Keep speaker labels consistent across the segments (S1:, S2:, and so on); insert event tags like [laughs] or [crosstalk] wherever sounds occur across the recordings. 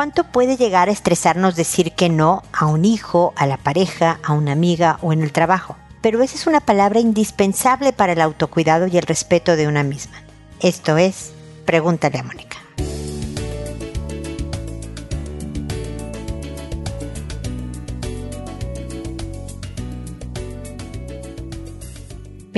S1: ¿Cuánto puede llegar a estresarnos decir que no a un hijo, a la pareja, a una amiga o en el trabajo? Pero esa es una palabra indispensable para el autocuidado y el respeto de una misma. Esto es, pregúntale a Mónica.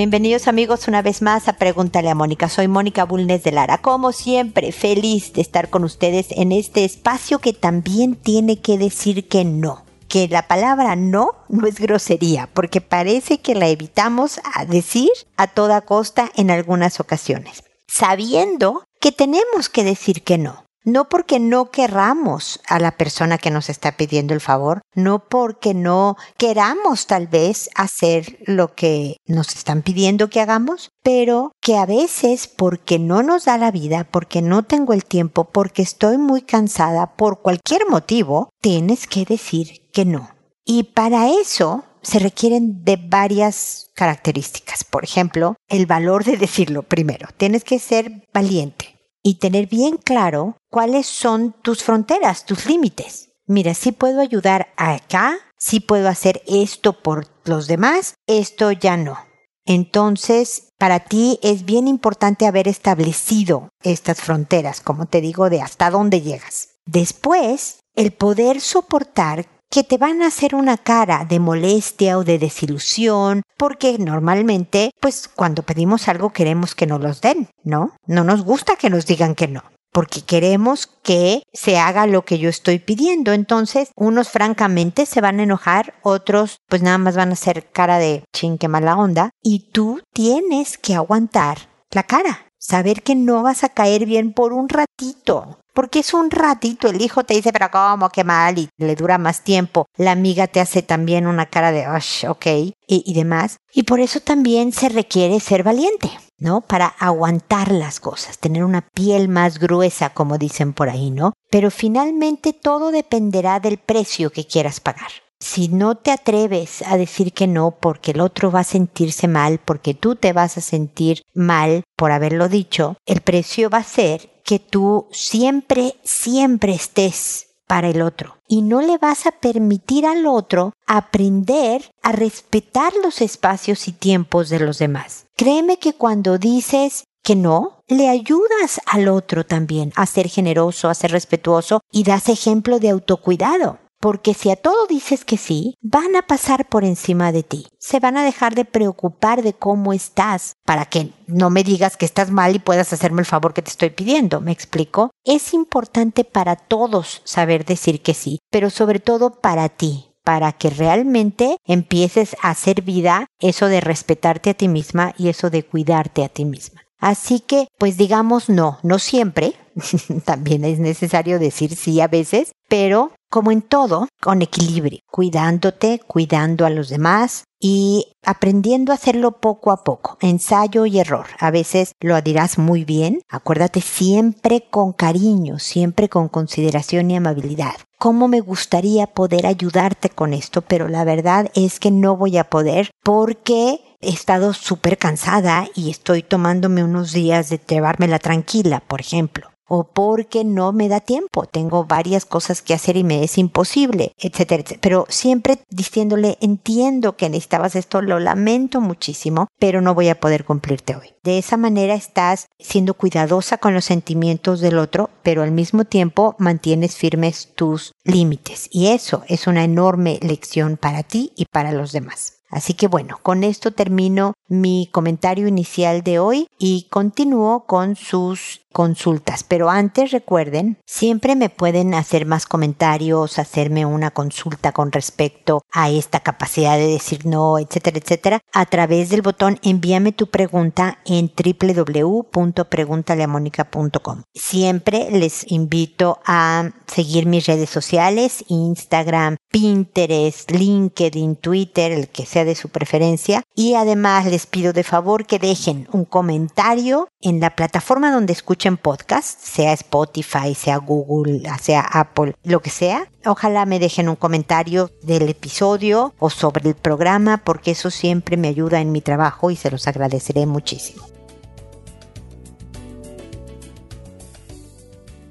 S1: Bienvenidos amigos una vez más a Pregúntale a Mónica. Soy Mónica Bulnes de Lara. Como siempre, feliz de estar con ustedes en este espacio que también tiene que decir que no. Que la palabra no no es grosería, porque parece que la evitamos a decir a toda costa en algunas ocasiones, sabiendo que tenemos que decir que no no porque no querramos a la persona que nos está pidiendo el favor, no porque no queramos tal vez hacer lo que nos están pidiendo que hagamos, pero que a veces porque no nos da la vida, porque no tengo el tiempo, porque estoy muy cansada, por cualquier motivo, tienes que decir que no. Y para eso se requieren de varias características. Por ejemplo, el valor de decirlo primero. Tienes que ser valiente y tener bien claro cuáles son tus fronteras, tus límites. Mira, si puedo ayudar acá, si puedo hacer esto por los demás, esto ya no. Entonces, para ti es bien importante haber establecido estas fronteras, como te digo, de hasta dónde llegas. Después, el poder soportar que te van a hacer una cara de molestia o de desilusión, porque normalmente, pues cuando pedimos algo queremos que nos los den, ¿no? No nos gusta que nos digan que no porque queremos que se haga lo que yo estoy pidiendo. Entonces, unos francamente se van a enojar, otros pues nada más van a hacer cara de ching, qué mala onda. Y tú tienes que aguantar la cara, saber que no vas a caer bien por un ratito. Porque es un ratito, el hijo te dice, pero ¿cómo? Qué mal, y le dura más tiempo. La amiga te hace también una cara de, ok, y, y demás. Y por eso también se requiere ser valiente, ¿no? Para aguantar las cosas, tener una piel más gruesa, como dicen por ahí, ¿no? Pero finalmente todo dependerá del precio que quieras pagar. Si no te atreves a decir que no porque el otro va a sentirse mal, porque tú te vas a sentir mal por haberlo dicho, el precio va a ser que tú siempre, siempre estés para el otro y no le vas a permitir al otro aprender a respetar los espacios y tiempos de los demás. Créeme que cuando dices que no, le ayudas al otro también a ser generoso, a ser respetuoso y das ejemplo de autocuidado porque si a todo dices que sí, van a pasar por encima de ti. Se van a dejar de preocupar de cómo estás para que no me digas que estás mal y puedas hacerme el favor que te estoy pidiendo. ¿Me explico? Es importante para todos saber decir que sí, pero sobre todo para ti, para que realmente empieces a hacer vida eso de respetarte a ti misma y eso de cuidarte a ti misma. Así que, pues digamos no, no siempre, [laughs] también es necesario decir sí a veces, pero como en todo, con equilibrio, cuidándote, cuidando a los demás y aprendiendo a hacerlo poco a poco, ensayo y error. A veces lo dirás muy bien, acuérdate siempre con cariño, siempre con consideración y amabilidad. ¿Cómo me gustaría poder ayudarte con esto? Pero la verdad es que no voy a poder porque he estado súper cansada y estoy tomándome unos días de llevármela tranquila, por ejemplo o porque no me da tiempo, tengo varias cosas que hacer y me es imposible, etcétera, etcétera. Pero siempre diciéndole, entiendo que necesitabas esto, lo lamento muchísimo, pero no voy a poder cumplirte hoy. De esa manera estás siendo cuidadosa con los sentimientos del otro, pero al mismo tiempo mantienes firmes tus límites. Y eso es una enorme lección para ti y para los demás. Así que bueno, con esto termino mi comentario inicial de hoy y continúo con sus consultas. Pero antes recuerden, siempre me pueden hacer más comentarios, hacerme una consulta con respecto a esta capacidad de decir no, etcétera, etcétera, a través del botón envíame tu pregunta en www.preguntaleamónica.com. Siempre les invito a seguir mis redes sociales, Instagram, Pinterest, LinkedIn, Twitter, el que sea de su preferencia. Y además les pido de favor que dejen un comentario en la plataforma donde escuchen podcast, sea Spotify, sea Google, sea Apple, lo que sea. Ojalá me dejen un comentario del episodio o sobre el programa porque eso siempre me ayuda en mi trabajo y se los agradeceré muchísimo.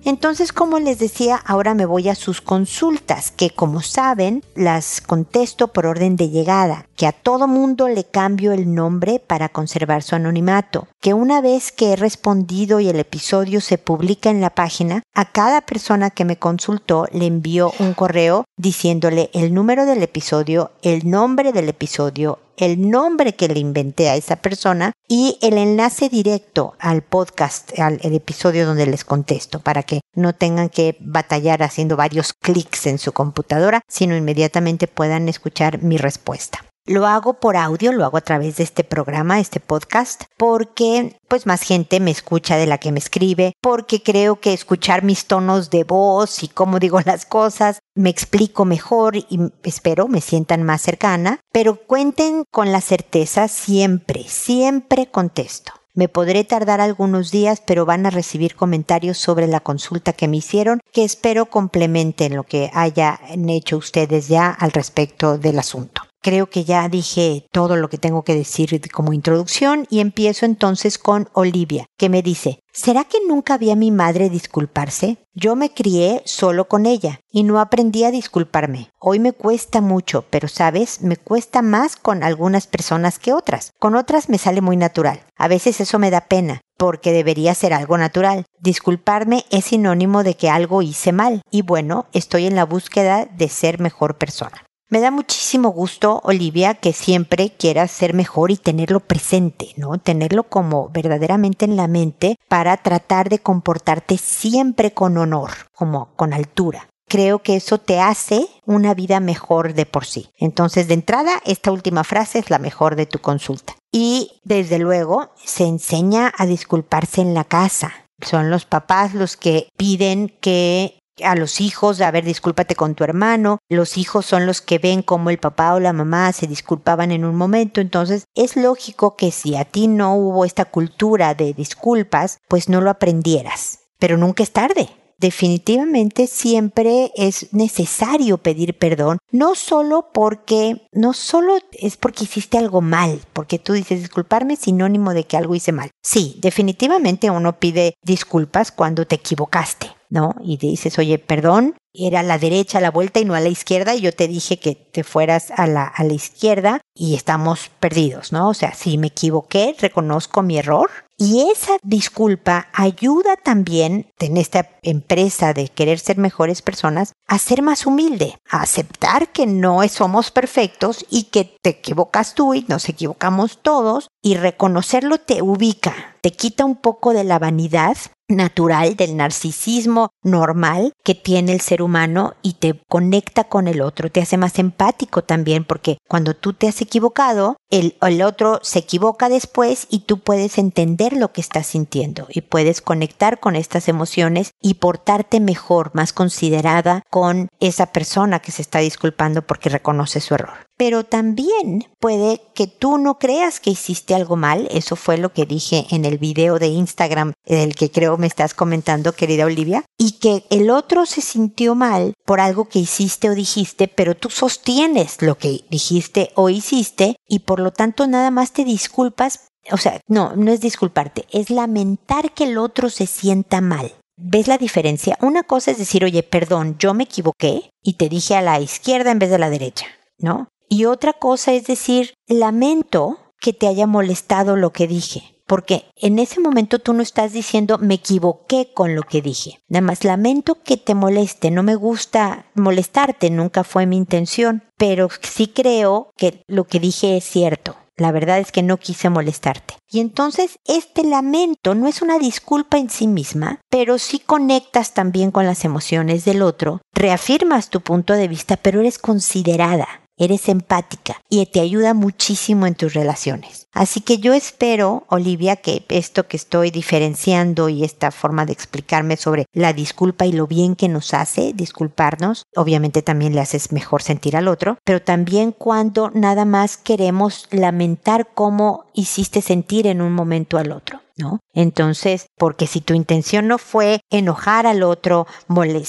S1: Entonces, como les decía, ahora me voy a sus consultas, que como saben, las contesto por orden de llegada, que a todo mundo le cambio el nombre para conservar su anonimato, que una vez que he respondido y el episodio se publica en la página, a cada persona que me consultó le envío un correo diciéndole el número del episodio, el nombre del episodio, el nombre que le inventé a esa persona y el enlace directo al podcast, al episodio donde les contesto, para que no tengan que batallar haciendo varios clics en su computadora, sino inmediatamente puedan escuchar mi respuesta. Lo hago por audio, lo hago a través de este programa, este podcast, porque pues más gente me escucha de la que me escribe, porque creo que escuchar mis tonos de voz y cómo digo [laughs] las cosas, me explico mejor y espero me sientan más cercana, pero cuenten con la certeza siempre, siempre contesto. Me podré tardar algunos días, pero van a recibir comentarios sobre la consulta que me hicieron, que espero complementen lo que hayan hecho ustedes ya al respecto del asunto. Creo que ya dije todo lo que tengo que decir como introducción y empiezo entonces con Olivia, que me dice, ¿será que nunca vi a mi madre disculparse? Yo me crié solo con ella y no aprendí a disculparme. Hoy me cuesta mucho, pero sabes, me cuesta más con algunas personas que otras. Con otras me sale muy natural. A veces eso me da pena, porque debería ser algo natural. Disculparme es sinónimo de que algo hice mal y bueno, estoy en la búsqueda de ser mejor persona. Me da muchísimo gusto, Olivia, que siempre quieras ser mejor y tenerlo presente, ¿no? Tenerlo como verdaderamente en la mente para tratar de comportarte siempre con honor, como con altura. Creo que eso te hace una vida mejor de por sí. Entonces, de entrada, esta última frase es la mejor de tu consulta. Y desde luego, se enseña a disculparse en la casa. Son los papás los que piden que a los hijos, a ver, discúlpate con tu hermano, los hijos son los que ven cómo el papá o la mamá se disculpaban en un momento, entonces es lógico que si a ti no hubo esta cultura de disculpas, pues no lo aprendieras, pero nunca es tarde. Definitivamente siempre es necesario pedir perdón, no solo porque, no solo es porque hiciste algo mal, porque tú dices disculparme sinónimo de que algo hice mal. Sí, definitivamente uno pide disculpas cuando te equivocaste ¿no? Y dices, oye, perdón, era a la derecha la vuelta y no a la izquierda, y yo te dije que te fueras a la, a la izquierda y estamos perdidos, ¿no? O sea, si me equivoqué, reconozco mi error. Y esa disculpa ayuda también en esta empresa de querer ser mejores personas a ser más humilde, a aceptar que no somos perfectos y que te equivocas tú y nos equivocamos todos y reconocerlo te ubica, te quita un poco de la vanidad natural, del narcisismo normal que tiene el ser humano y te conecta con el otro, te hace más empático también porque cuando tú te has equivocado, el, otro se equivoca después y tú puedes entender lo que estás sintiendo y puedes conectar con estas emociones y portarte mejor, más considerada con esa persona que se está disculpando porque reconoce su error pero también puede que tú no creas que hiciste algo mal. Eso fue lo que dije en el video de Instagram del que creo me estás comentando, querida Olivia, y que el otro se sintió mal por algo que hiciste o dijiste, pero tú sostienes lo que dijiste o hiciste y por lo tanto nada más te disculpas. O sea, no, no es disculparte, es lamentar que el otro se sienta mal. ¿Ves la diferencia? Una cosa es decir, oye, perdón, yo me equivoqué y te dije a la izquierda en vez de la derecha, ¿no? Y otra cosa es decir, lamento que te haya molestado lo que dije. Porque en ese momento tú no estás diciendo me equivoqué con lo que dije. Nada más lamento que te moleste. No me gusta molestarte, nunca fue mi intención. Pero sí creo que lo que dije es cierto. La verdad es que no quise molestarte. Y entonces este lamento no es una disculpa en sí misma, pero sí conectas también con las emociones del otro, reafirmas tu punto de vista, pero eres considerada eres empática y te ayuda muchísimo en tus relaciones. Así que yo espero, Olivia, que esto que estoy diferenciando y esta forma de explicarme sobre la disculpa y lo bien que nos hace disculparnos, obviamente también le haces mejor sentir al otro, pero también cuando nada más queremos lamentar cómo hiciste sentir en un momento al otro. ¿no? Entonces, porque si tu intención no fue enojar al otro,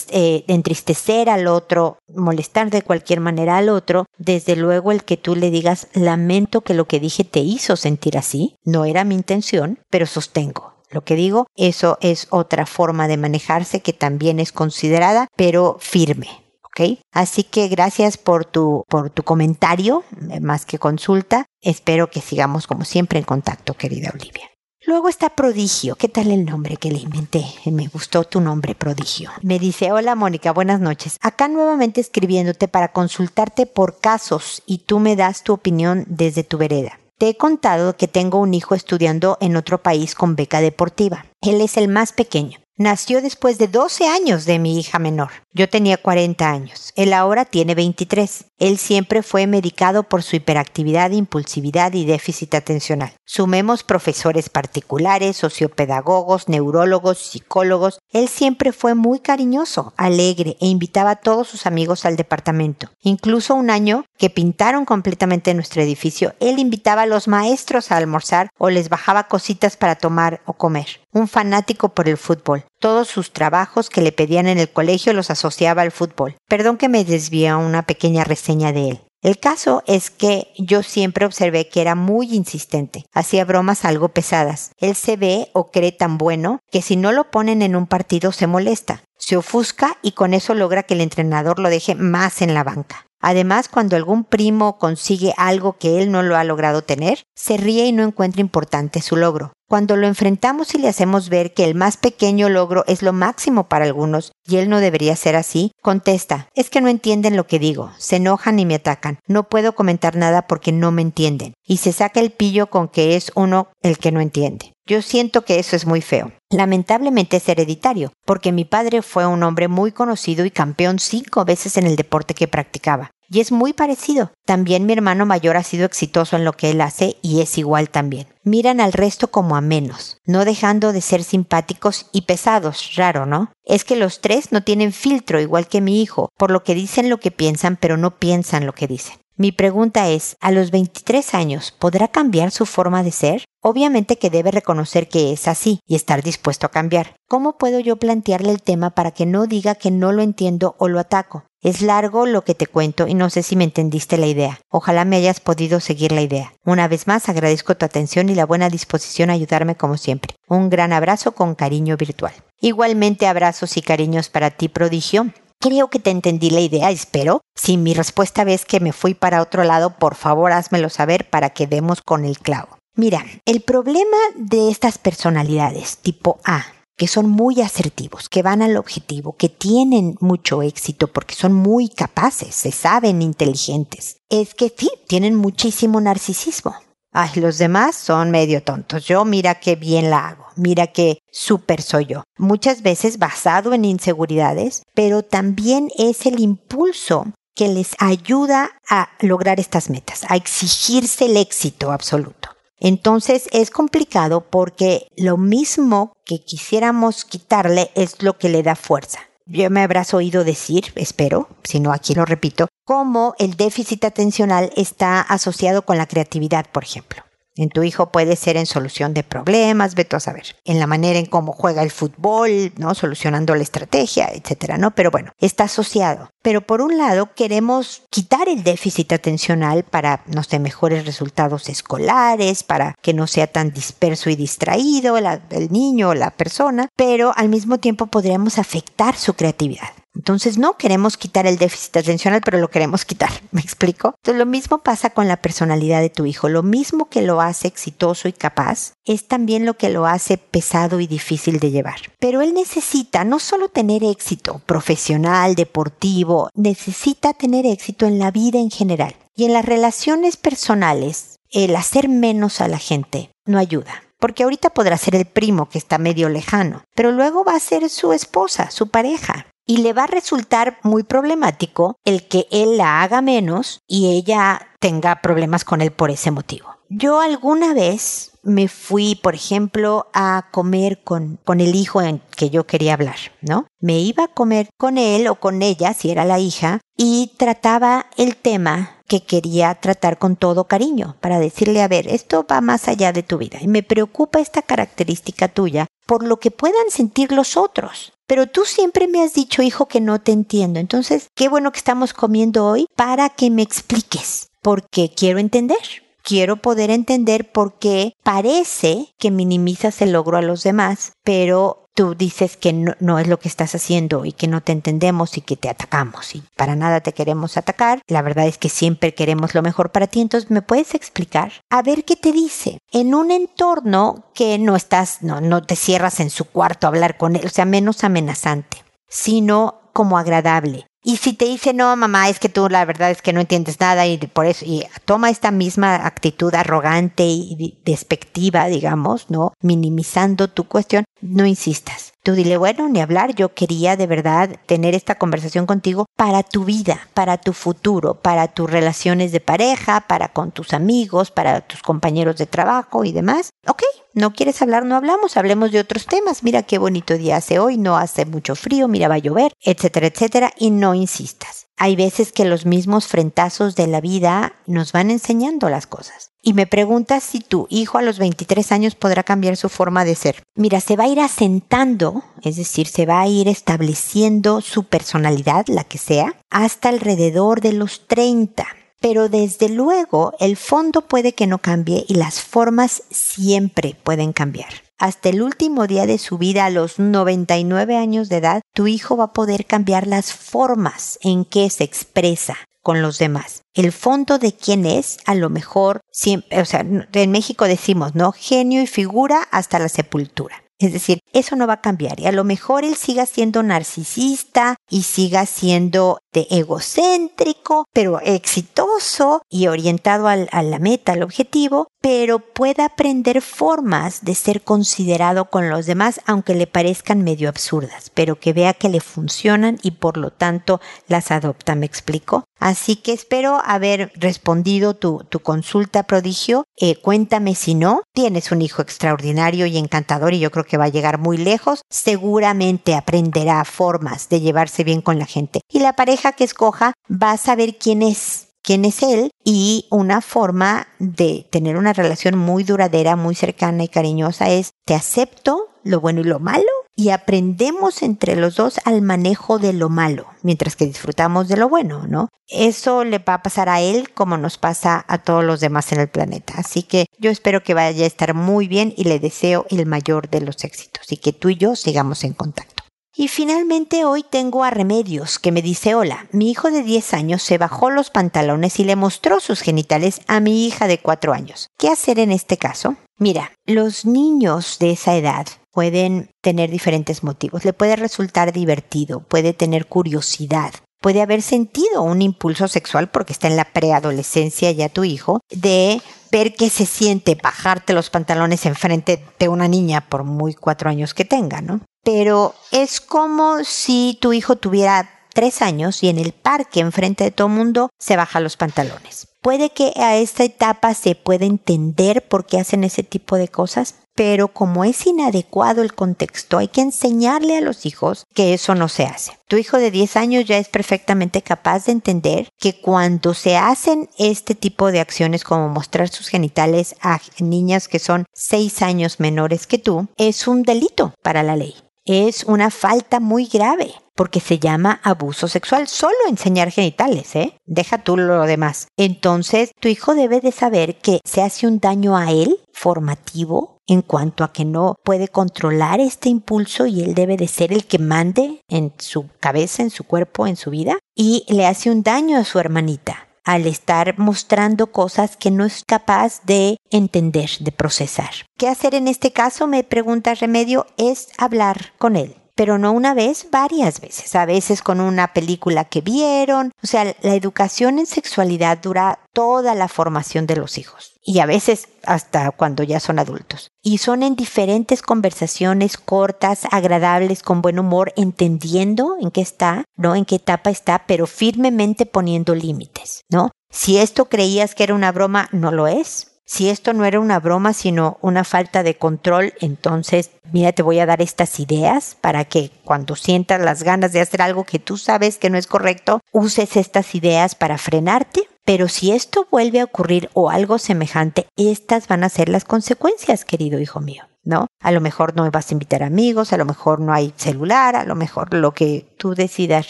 S1: eh, entristecer al otro, molestar de cualquier manera al otro, desde luego el que tú le digas, lamento que lo que dije te hizo sentir así, no era mi intención, pero sostengo lo que digo, eso es otra forma de manejarse que también es considerada, pero firme. ¿Ok? Así que gracias por tu, por tu comentario, eh, más que consulta. Espero que sigamos como siempre en contacto, querida Olivia. Luego está Prodigio. ¿Qué tal el nombre que le inventé? Me gustó tu nombre, Prodigio. Me dice, hola Mónica, buenas noches. Acá nuevamente escribiéndote para consultarte por casos y tú me das tu opinión desde tu vereda. Te he contado que tengo un hijo estudiando en otro país con beca deportiva. Él es el más pequeño. Nació después de 12 años de mi hija menor. Yo tenía 40 años. Él ahora tiene 23. Él siempre fue medicado por su hiperactividad, impulsividad y déficit atencional. Sumemos profesores particulares, sociopedagogos, neurólogos, psicólogos. Él siempre fue muy cariñoso, alegre e invitaba a todos sus amigos al departamento. Incluso un año que pintaron completamente nuestro edificio, él invitaba a los maestros a almorzar o les bajaba cositas para tomar o comer. Un fanático por el fútbol. Todos sus trabajos que le pedían en el colegio los asociaba al fútbol. Perdón que me desvíe a una pequeña reseña de él. El caso es que yo siempre observé que era muy insistente, hacía bromas algo pesadas. Él se ve o cree tan bueno que si no lo ponen en un partido se molesta, se ofusca y con eso logra que el entrenador lo deje más en la banca. Además, cuando algún primo consigue algo que él no lo ha logrado tener, se ríe y no encuentra importante su logro. Cuando lo enfrentamos y le hacemos ver que el más pequeño logro es lo máximo para algunos y él no debería ser así, contesta, es que no entienden lo que digo, se enojan y me atacan, no puedo comentar nada porque no me entienden, y se saca el pillo con que es uno el que no entiende. Yo siento que eso es muy feo. Lamentablemente es hereditario, porque mi padre fue un hombre muy conocido y campeón cinco veces en el deporte que practicaba. Y es muy parecido. También mi hermano mayor ha sido exitoso en lo que él hace y es igual también. Miran al resto como a menos, no dejando de ser simpáticos y pesados, raro, ¿no? Es que los tres no tienen filtro igual que mi hijo, por lo que dicen lo que piensan pero no piensan lo que dicen. Mi pregunta es, ¿a los 23 años podrá cambiar su forma de ser? Obviamente que debe reconocer que es así y estar dispuesto a cambiar. ¿Cómo puedo yo plantearle el tema para que no diga que no lo entiendo o lo ataco? Es largo lo que te cuento y no sé si me entendiste la idea. Ojalá me hayas podido seguir la idea. Una vez más agradezco tu atención y la buena disposición a ayudarme como siempre. Un gran abrazo con cariño virtual. Igualmente abrazos y cariños para ti, prodigio. Creo que te entendí la idea, espero. Si mi respuesta ves que me fui para otro lado, por favor házmelo saber para que demos con el clavo. Mira, el problema de estas personalidades tipo A, que son muy asertivos, que van al objetivo, que tienen mucho éxito porque son muy capaces, se saben inteligentes, es que sí, tienen muchísimo narcisismo. Ay, los demás son medio tontos. Yo mira qué bien la hago, mira qué súper soy yo. Muchas veces basado en inseguridades, pero también es el impulso que les ayuda a lograr estas metas, a exigirse el éxito absoluto. Entonces es complicado porque lo mismo que quisiéramos quitarle es lo que le da fuerza. Yo me habrás oído decir, espero, si no aquí lo repito, cómo el déficit atencional está asociado con la creatividad, por ejemplo. En tu hijo puede ser en solución de problemas, vete a saber, en la manera en cómo juega el fútbol, ¿no? Solucionando la estrategia, etcétera, ¿no? Pero bueno, está asociado. Pero por un lado, queremos quitar el déficit atencional para, no sé, mejores resultados escolares, para que no sea tan disperso y distraído el niño o la persona, pero al mismo tiempo podríamos afectar su creatividad. Entonces no queremos quitar el déficit atencional, pero lo queremos quitar. [laughs] ¿Me explico? Entonces lo mismo pasa con la personalidad de tu hijo. Lo mismo que lo hace exitoso y capaz es también lo que lo hace pesado y difícil de llevar. Pero él necesita no solo tener éxito profesional, deportivo, necesita tener éxito en la vida en general. Y en las relaciones personales, el hacer menos a la gente no ayuda porque ahorita podrá ser el primo que está medio lejano, pero luego va a ser su esposa, su pareja, y le va a resultar muy problemático el que él la haga menos y ella tenga problemas con él por ese motivo. Yo alguna vez me fui, por ejemplo, a comer con, con el hijo en que yo quería hablar, ¿no? Me iba a comer con él o con ella, si era la hija, y trataba el tema que quería tratar con todo cariño, para decirle, a ver, esto va más allá de tu vida y me preocupa esta característica tuya por lo que puedan sentir los otros. Pero tú siempre me has dicho, hijo, que no te entiendo. Entonces, qué bueno que estamos comiendo hoy para que me expliques, porque quiero entender. Quiero poder entender por qué parece que minimizas el logro a los demás, pero tú dices que no, es lo que estás haciendo y que no te entendemos y que te atacamos y para nada te queremos atacar. La verdad es que siempre queremos lo mejor para ti. Entonces, ¿me puedes explicar? A ver qué te dice. En un entorno que no estás, no, no te cierras en su cuarto a hablar con él, o sea, menos amenazante, sino como agradable. Y si te dice, no, mamá, es que tú la verdad es que no entiendes nada y por eso, y toma esta misma actitud arrogante y despectiva, digamos, ¿no? Minimizando tu cuestión, no insistas. Tú dile, bueno, ni hablar, yo quería de verdad tener esta conversación contigo para tu vida, para tu futuro, para tus relaciones de pareja, para con tus amigos, para tus compañeros de trabajo y demás. Ok, no quieres hablar, no hablamos, hablemos de otros temas. Mira qué bonito día hace hoy, no hace mucho frío, mira va a llover, etcétera, etcétera, y no insistas. Hay veces que los mismos frentazos de la vida nos van enseñando las cosas. Y me preguntas si tu hijo a los 23 años podrá cambiar su forma de ser. Mira, se va a ir asentando, es decir, se va a ir estableciendo su personalidad, la que sea, hasta alrededor de los 30 pero desde luego el fondo puede que no cambie y las formas siempre pueden cambiar. Hasta el último día de su vida, a los 99 años de edad, tu hijo va a poder cambiar las formas en que se expresa con los demás. El fondo de quién es, a lo mejor, o sea, en México decimos, ¿no? Genio y figura hasta la sepultura. Es decir, eso no va a cambiar y a lo mejor él siga siendo narcisista y siga siendo de egocéntrico, pero exitoso y orientado a la meta, al objetivo, pero pueda aprender formas de ser considerado con los demás, aunque le parezcan medio absurdas, pero que vea que le funcionan y por lo tanto las adopta, ¿me explico? Así que espero haber respondido tu, tu consulta, prodigio. Eh, cuéntame si no, tienes un hijo extraordinario y encantador y yo creo que va a llegar muy lejos. Seguramente aprenderá formas de llevarse bien con la gente. Y la pareja que escoja va a saber quién es quién es él y una forma de tener una relación muy duradera, muy cercana y cariñosa es te acepto lo bueno y lo malo y aprendemos entre los dos al manejo de lo malo, mientras que disfrutamos de lo bueno, ¿no? Eso le va a pasar a él como nos pasa a todos los demás en el planeta. Así que yo espero que vaya a estar muy bien y le deseo el mayor de los éxitos y que tú y yo sigamos en contacto. Y finalmente hoy tengo a Remedios que me dice, hola, mi hijo de 10 años se bajó los pantalones y le mostró sus genitales a mi hija de 4 años. ¿Qué hacer en este caso? Mira, los niños de esa edad pueden tener diferentes motivos. Le puede resultar divertido, puede tener curiosidad, puede haber sentido un impulso sexual porque está en la preadolescencia ya tu hijo, de ver qué se siente bajarte los pantalones enfrente de una niña por muy cuatro años que tenga, ¿no? Pero es como si tu hijo tuviera tres años y en el parque enfrente de todo mundo se baja los pantalones. Puede que a esta etapa se pueda entender por qué hacen ese tipo de cosas, pero como es inadecuado el contexto, hay que enseñarle a los hijos que eso no se hace. Tu hijo de 10 años ya es perfectamente capaz de entender que cuando se hacen este tipo de acciones como mostrar sus genitales a niñas que son 6 años menores que tú, es un delito para la ley es una falta muy grave porque se llama abuso sexual. Solo enseñar genitales, ¿eh? Deja tú lo demás. Entonces, tu hijo debe de saber que se hace un daño a él formativo en cuanto a que no puede controlar este impulso y él debe de ser el que mande en su cabeza, en su cuerpo, en su vida y le hace un daño a su hermanita al estar mostrando cosas que no es capaz de entender, de procesar. ¿Qué hacer en este caso? Me pregunta Remedio, es hablar con él pero no una vez, varias veces, a veces con una película que vieron. O sea, la educación en sexualidad dura toda la formación de los hijos y a veces hasta cuando ya son adultos. Y son en diferentes conversaciones cortas, agradables, con buen humor, entendiendo en qué está, ¿no? En qué etapa está, pero firmemente poniendo límites, ¿no? Si esto creías que era una broma, no lo es. Si esto no era una broma, sino una falta de control, entonces, mira, te voy a dar estas ideas para que cuando sientas las ganas de hacer algo que tú sabes que no es correcto, uses estas ideas para frenarte. Pero si esto vuelve a ocurrir o algo semejante, estas van a ser las consecuencias, querido hijo mío. ¿no? A lo mejor no vas a invitar amigos, a lo mejor no hay celular, a lo mejor lo que tú decidas,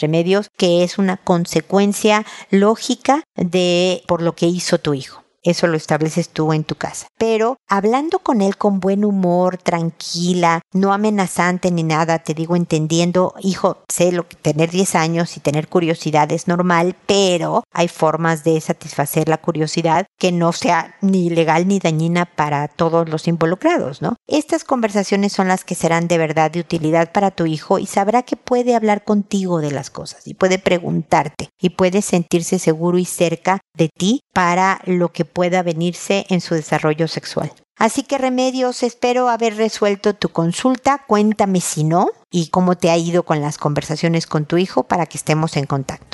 S1: remedios, que es una consecuencia lógica de por lo que hizo tu hijo. Eso lo estableces tú en tu casa. Pero hablando con él con buen humor, tranquila, no amenazante ni nada, te digo entendiendo, hijo, sé lo que tener 10 años y tener curiosidad es normal, pero hay formas de satisfacer la curiosidad que no sea ni legal ni dañina para todos los involucrados, ¿no? Estas conversaciones son las que serán de verdad de utilidad para tu hijo y sabrá que puede hablar contigo de las cosas y puede preguntarte y puede sentirse seguro y cerca de ti para lo que pueda venirse en su desarrollo sexual. Así que remedios, espero haber resuelto tu consulta, cuéntame si no y cómo te ha ido con las conversaciones con tu hijo para que estemos en contacto.